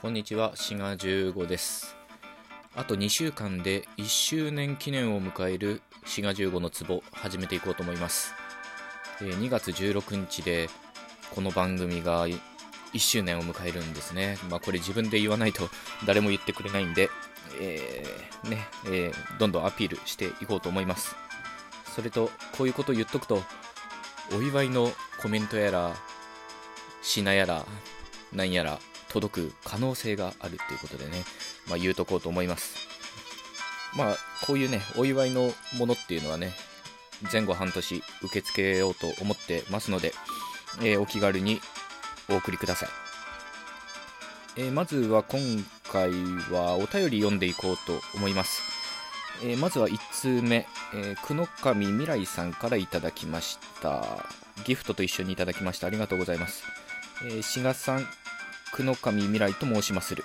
こんにちは、滋賀15です。あと2週間で1周年記念を迎える滋賀15の壺始めていこうと思います。2月16日でこの番組が1周年を迎えるんですね。まあこれ自分で言わないと誰も言ってくれないんで、えーね、えーどんどんアピールしていこうと思います。それと、こういうこと言っとくと、お祝いのコメントやら、品やら、なんやら、届く可能性があるということでね、まあ、言うとこうと思います。まあ、こういうね、お祝いのものっていうのはね、前後半年受け付けようと思ってますので、えーお気軽にお送りください。えーまずは今回はお便り読んでいこうと思います。えーまずは1通目、えー、久野上未来さんからいただきました。ギフトと一緒にいただきました。ありがとうございます。えー、志賀さん、久野上未来と申しまする。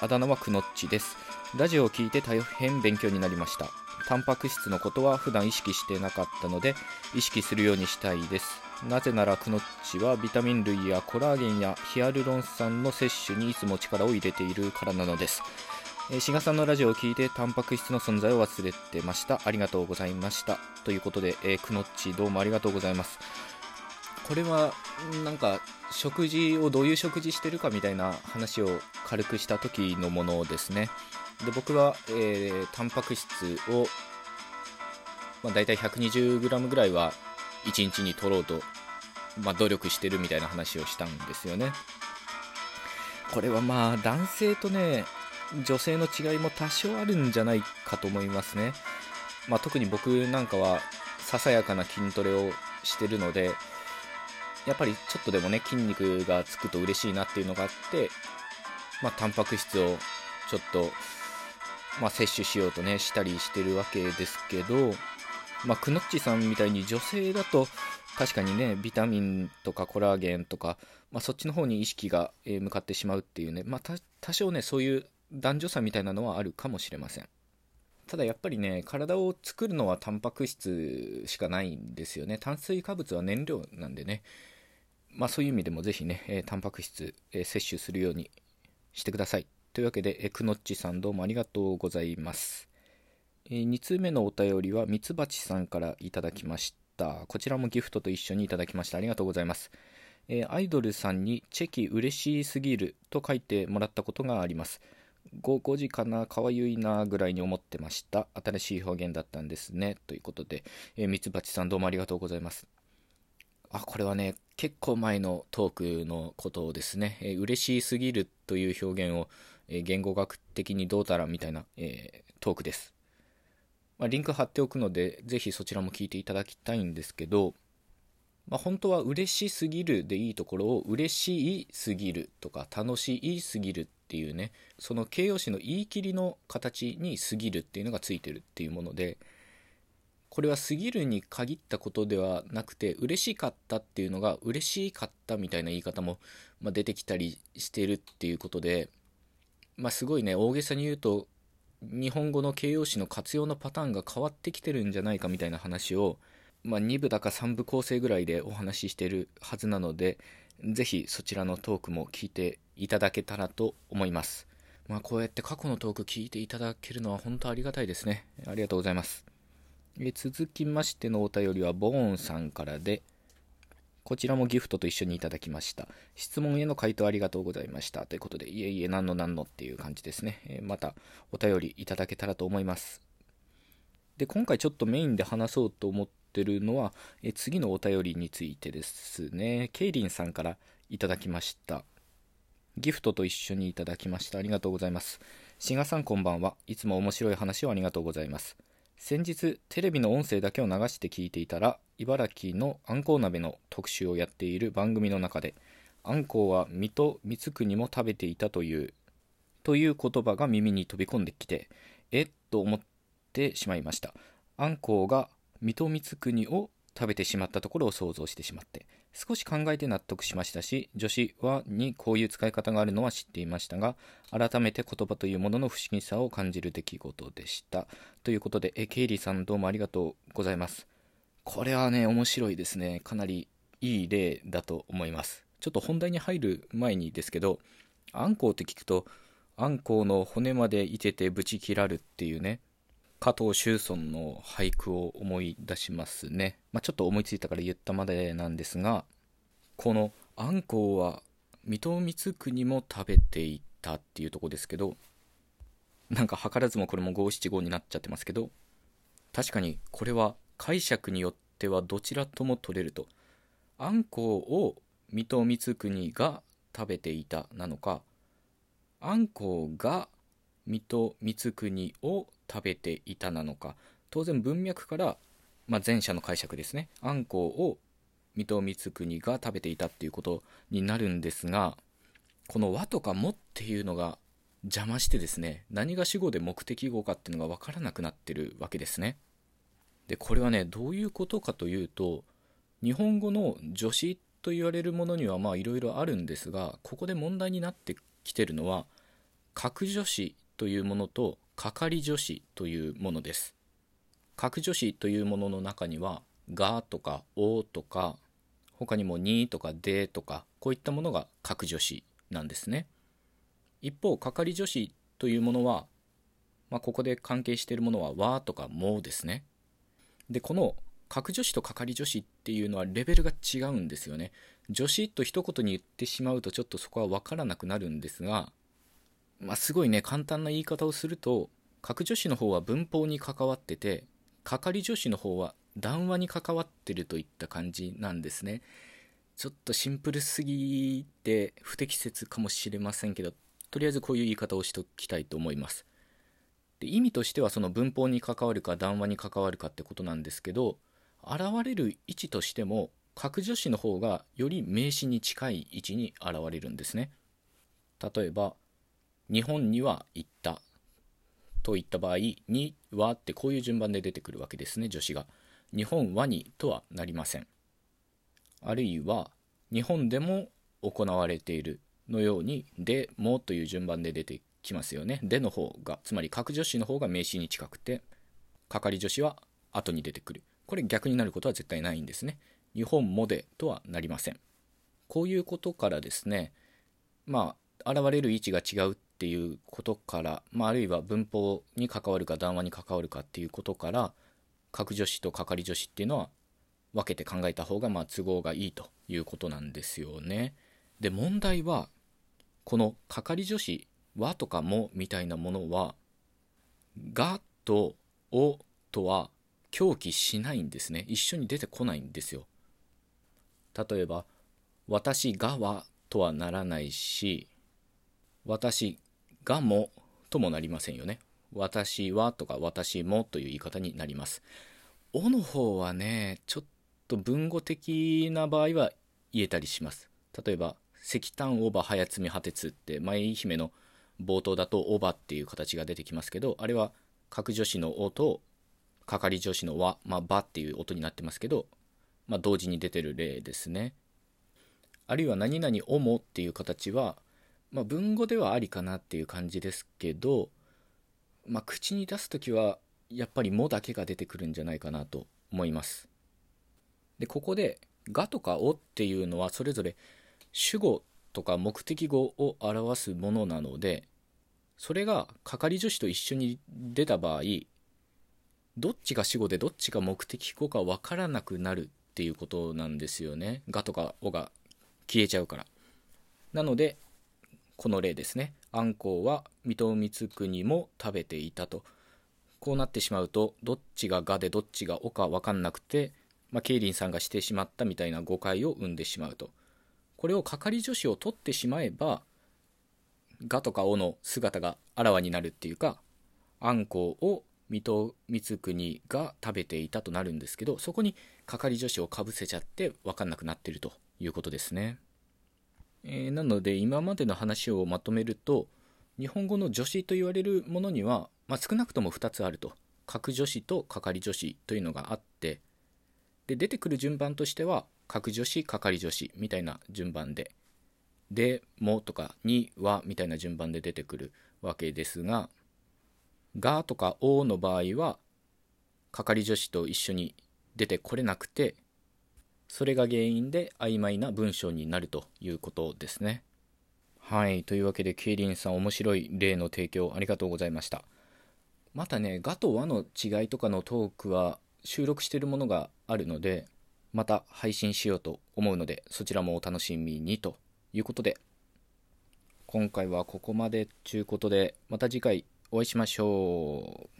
あだ名はくのっちです。ラジオを聞いて大変勉強になりました。タンパク質のことは普段意識してなかったので、意識するようにしたいです。なぜならくのっちはビタミン類やコラーゲンやヒアルロン酸の摂取にいつも力を入れているからなのです。志賀さんのラジオを聞いてタンパク質の存在を忘れてました。ありがとうございました。ということで、えーくのっちどうもありがとうございます。これはなんか食事をどういう食事してるかみたいな話を軽くした時のものですね。で僕は、えータンパク質を、まあ、大体 120g ぐらいは1日に取ろうと、まあ、努力してるみたいな話をしたんですよね。これはまあ男性とね女性の違いも多少あるんじゃないかと思いますね、まあ、特に僕なんかはささやかな筋トレをしてるのでやっぱりちょっとでもね筋肉がつくと嬉しいなっていうのがあって、まあ、タンパク質をちょっと、まあ、摂取しようとねしたりしてるわけですけど、まあ、くのっちさんみたいに女性だと確かにねビタミンとかコラーゲンとか、まあ、そっちの方に意識が向かってしまうっていうね、まあ、多少ねそういう男女差みたいなのはあるかもしれません。ただやっぱりね体を作るのはタンパク質しかないんですよね。炭水化物は燃料なんでね。まあそういう意味でもぜひね、えータンパク質、えー摂取するようにしてくださいというわけで、えーくのっちさんどうもありがとうございます、え2通目のお便りはみつばちさんからいただきましたこちらもギフトと一緒にいただきましたありがとうございますえーアイドルさんにチェキ嬉しすぎると書いてもらったことがあります 5, 5時かな、かわゆいなぐらいに思ってました。新しい表現だったんですね。ということで、えー、ミツバチさんどうもありがとうございます。あ、これはね、結構前のトークのことをですね。えー嬉しすぎるという表現を、え言語学的にどうたらみたいな、えトークです。まあ、リンク貼っておくので、ぜひそちらも聞いていただきたいんですけど、まあ、本当は嬉しすぎるでいいところを嬉しいすぎるとか楽しいすぎるっていうねその形容詞の言い切りの形に過ぎるっていうのがついてるっていうものでこれは過ぎるに限ったことではなくて嬉しかったっていうのが嬉しかったみたいな言い方も、ま、出てきたりしてるっていうことで、まあ、すごいね大げさに言うと日本語の形容詞の活用のパターンが変わってきてるんじゃないかみたいな話をまあ、2部だか3部構成ぐらいでお話ししてるはずなので、ぜひそちらのトークも聞いていただけたらと思います。まあ、こうやって過去のトーク聞いていただけるのは本当ありがたいですね。ありがとうございます。え続きましてのお便りはボーンさんからで、こちらもギフトと一緒にいただきました。質問への回答ありがとうございました。ということで、いえいえ、何の何のっていう感じですね。えまたお便りいただけたらと思います。で、今回ちょっとメインで話そうと思ってるのは、え次のお便りについてですね。ケイリンさんからいただきました。ギフトと一緒にいただきました。ありがとうございます。志賀さんこんばんは。いつも面白い話をありがとうございます。先日、テレビの音声だけを流して聞いていたら、茨城のあんこう鍋の特集をやっている番組の中で、あんこうは水戸光圀も食べていたという、という言葉が耳に飛び込んできて、えっと思ってしまいました。あんこうが水戸光圀を食べてしまったところを想像してしまって、少し考えて納得しましたし、女子はにこういう使い方があるのは知っていましたが、改めて言葉というものの不思議さを感じる出来事でした。ということで、え、ケイリーさんどうもありがとうございます。これはね、面白いですね。かなりいい例だと思います。ちょっと本題に入る前にですけど、あんこうって聞くとあんこうの骨までいててぶち切らるっていうね加藤周村の俳句を思い出しますね、まあ、ちょっと思いついたから言ったまでなんですがこのあんこうは水戸光圀も食べていたっていうとこですけどなんか図らずもこれも五七五になっちゃってますけど確かにこれは解釈によってはどちらとも取れるとあんこうを水戸光圀が食べていたなのかあんこうが水戸光圀を食べていたなのか。当然文脈から、まあ、前者の解釈ですね。あんこうを水戸光圀が食べていたっていうことになるんですがこの和とかもっていうのが邪魔してですね何が主語で目的語かっていうのが分からなくなってるわけですね。でこれはねどういうことかというと日本語の助詞と言われるものにはまあいろいろあるんですがここで問題になってきてるのは格助詞というものと係助詞というものです。格助詞というものの中には「が」とか「お」とか他にも「に」とか「で」とかこういったものが格助詞なんですね。一方係助詞というものは、まあ、ここで関係しているものは「わ」とか「も」ですね。でこの格助詞と係助詞っていうのはレベルが違うんですよね。助詞と一言に言ってしまうとちょっとそこは分からなくなるんですがまあ、すごいね簡単な言い方をすると格助詞の方は文法に関わってて係助詞の方は談話に関わってるといった感じなんですね。ちょっとシンプルすぎて不適切かもしれませんけどとりあえずこういう言い方をしときたいと思います。で意味としてはその文法に関わるか談話に関わるかってことなんですけど現れる位置としても格助詞の方がより名詞に近い位置に現れるんですね。例えば日本には行った。といった場合にはってこういう順番で出てくるわけですね助詞が。日本はにとはなりません。あるいは日本でも行われているのようにでもという順番で出てきますよね。での方がつまり格助詞の方が名詞に近くて係助詞は後に出てくる。これ逆になることは絶対ないんですね。日本もでとはなりません。こういうことからですねまあ現れる位置が違うっていうことから、まあ、あるいは文法に関わるか談話に関わるかっていうことから格助詞と係助詞っていうのは分けて考えた方がまあ都合がいいということなんですよね。で問題はこの係助詞「は」とか「も」みたいなものは「が」と「お」とは狂気しないんですね一緒に出てこないんですよ。例えば「私がは」とはならないし「私がもともなりませんよね。私はとか私もという言い方になります。おの方はね、ちょっと文語的な場合は言えたりします。例えば、石炭オーバー早摘み破鉄って舞姫の冒頭だとオーバーっていう形が出てきますけど、あれは格助詞のおと係助詞の和、まあ、ばっていう音になってますけど、まあ、同時に出てる例ですね。あるいは何々おもっていう形はまあ、文語ではありかなっていう感じですけど、まあ、口に出す時はやっぱり「も」だけが出てくるんじゃないかなと思います。でここで「が」とか「お」っていうのはそれぞれ主語とか目的語を表すものなのでそれが係助詞と一緒に出た場合どっちが主語でどっちが目的語か分からなくなるっていうことなんですよね。がとかおが消えちゃうから。なのでこの例ですね。あんこうは水戸光圀も食べていたと。こうなってしまうとどっちが「が」でどっちが「お」か分かんなくて、まあ、ケイリンさんがしてしまったみたいな誤解を生んでしまうと。これを係助詞を取ってしまえば「が」とか「お」の姿があらわになるっていうかあんこうを水戸光圀が食べていたとなるんですけどそこに係助詞をかぶせちゃって分かんなくなってるということですね。えー、なので今までの話をまとめると日本語の助詞と言われるものには、まあ、少なくとも2つあると。格助詞と係助詞というのがあってで出てくる順番としては格助詞係助詞みたいな順番ででもとかにはみたいな順番で出てくるわけですががとかおの場合は係助詞と一緒に出てこれなくてそれが原因で曖昧な文章になるということですね。はい。というわけでケイリンさん面白い例の提供ありがとうございました。またねガと和の違いとかのトークは収録しているものがあるのでまた配信しようと思うのでそちらもお楽しみにということで。今回はここまでということでまた次回お会いしましょう。